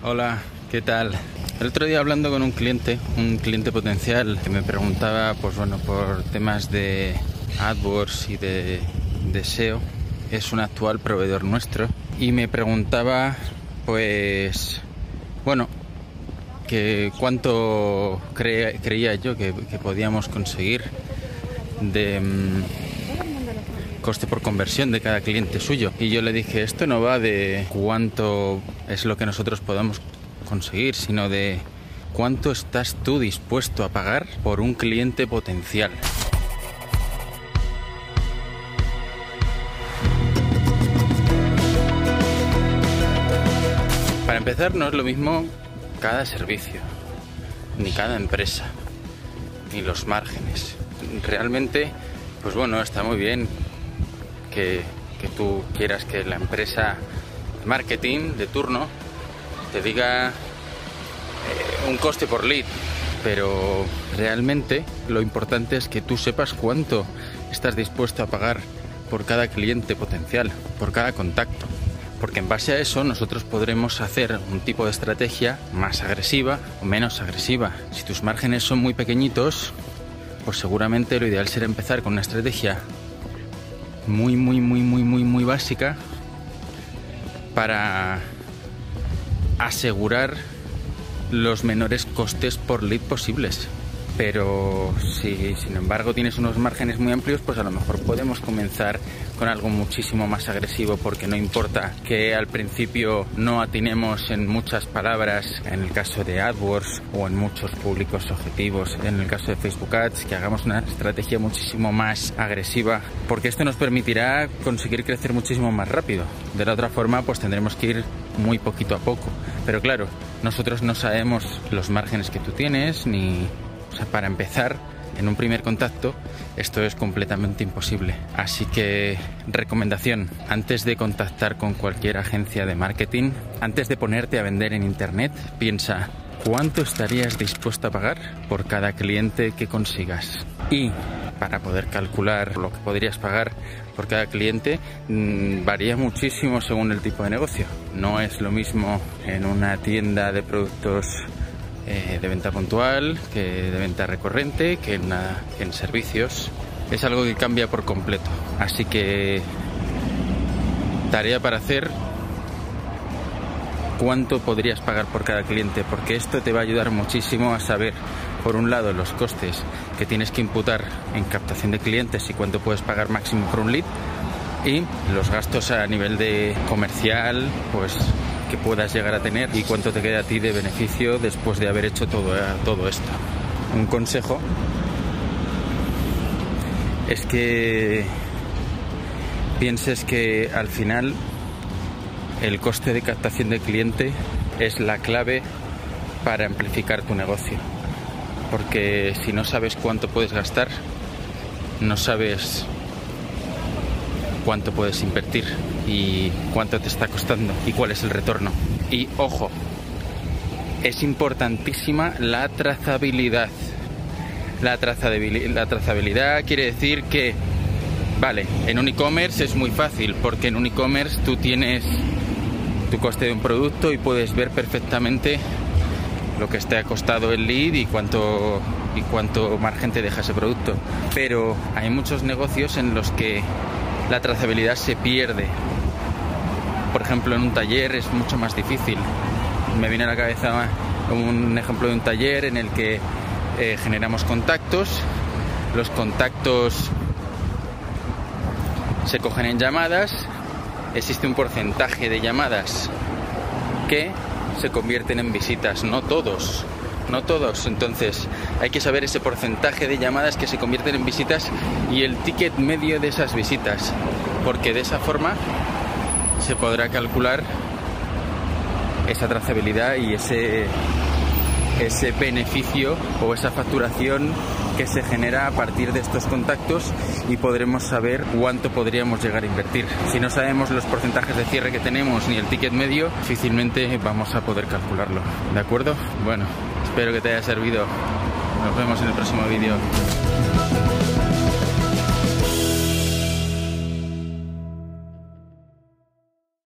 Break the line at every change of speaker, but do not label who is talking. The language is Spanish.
Hola, ¿qué tal? El otro día hablando con un cliente, un cliente potencial que me preguntaba, pues bueno, por temas de AdWords y de, de SEO, es un actual proveedor nuestro y me preguntaba, pues, bueno, que cuánto creía yo que, que podíamos conseguir de mm, coste por conversión de cada cliente suyo. Y yo le dije, esto no va de cuánto es lo que nosotros podamos conseguir, sino de cuánto estás tú dispuesto a pagar por un cliente potencial. Para empezar, no es lo mismo cada servicio, ni cada empresa, ni los márgenes. Realmente, pues bueno, está muy bien que, tú quieras que la empresa marketing de turno te diga eh, un coste por lead, pero realmente lo importante es que tú sepas cuánto estás dispuesto a pagar por cada cliente potencial, por cada contacto. Porque en base a eso nosotros podremos hacer un tipo de estrategia más agresiva o menos agresiva. Si tus márgenes son muy pequeñitos, pues seguramente lo ideal será empezar con una estrategia muy, muy, muy, muy, muy, muy básica para asegurar los menores costes por lead posibles. Pero si sin embargo tienes unos márgenes muy amplios, pues a lo mejor podemos comenzar con algo muchísimo más agresivo porque no importa que al principio no atinemos en muchas palabras, en el caso de AdWords o en muchos públicos objetivos, en el caso de Facebook Ads, que hagamos una estrategia muchísimo más agresiva porque esto nos permitirá conseguir crecer muchísimo más rápido. De la otra forma, pues tendremos que ir muy poquito a poco. Pero claro, nosotros no sabemos los márgenes que tú tienes ni para empezar, en un primer contacto, esto es completamente imposible. Así que, recomendación, antes de contactar con cualquier agencia de marketing, antes de ponerte a vender en Internet, piensa, ¿cuánto estarías dispuesto a pagar por cada cliente que consigas? Y para poder calcular lo que podrías pagar por cada cliente mm, varía muchísimo según el tipo de negocio. No es lo mismo en una tienda de productos eh, de venta puntual, que de venta recurrente, que en, en servicios. Es algo que cambia por completo. Así que tarea para hacer cuánto podrías pagar por cada cliente, porque esto te va a ayudar muchísimo a saber, por un lado, los costes que tienes que imputar en captación de clientes y cuánto puedes pagar máximo por un lead, y los gastos a nivel de comercial, pues que puedas llegar a tener y cuánto te queda a ti de beneficio después de haber hecho todo, eh, todo esto. Un consejo es que pienses que al final el coste de captación de cliente es la clave para amplificar tu negocio. Porque si no sabes cuánto puedes gastar, no sabes cuánto puedes invertir y cuánto te está costando y cuál es el retorno. Y ojo, es importantísima la trazabilidad. La trazabilidad, la trazabilidad quiere decir que, vale, en un e-commerce es muy fácil porque en un e-commerce tú tienes tu coste de un producto y puedes ver perfectamente lo que te ha costado el lead y cuánto y cuánto margen te deja ese producto. Pero hay muchos negocios en los que la trazabilidad se pierde. Por ejemplo, en un taller es mucho más difícil. Me viene a la cabeza un ejemplo de un taller en el que eh, generamos contactos, los contactos se cogen en llamadas, existe un porcentaje de llamadas que se convierten en visitas, no todos no todos. Entonces hay que saber ese porcentaje de llamadas que se convierten en visitas y el ticket medio de esas visitas, porque de esa forma se podrá calcular esa trazabilidad y ese, ese beneficio o esa facturación que se genera a partir de estos contactos y podremos saber cuánto podríamos llegar a invertir. Si no sabemos los porcentajes de cierre que tenemos ni el ticket medio, difícilmente vamos a poder calcularlo. ¿De acuerdo? Bueno, Espero que te haya servido. Nos vemos en el próximo vídeo.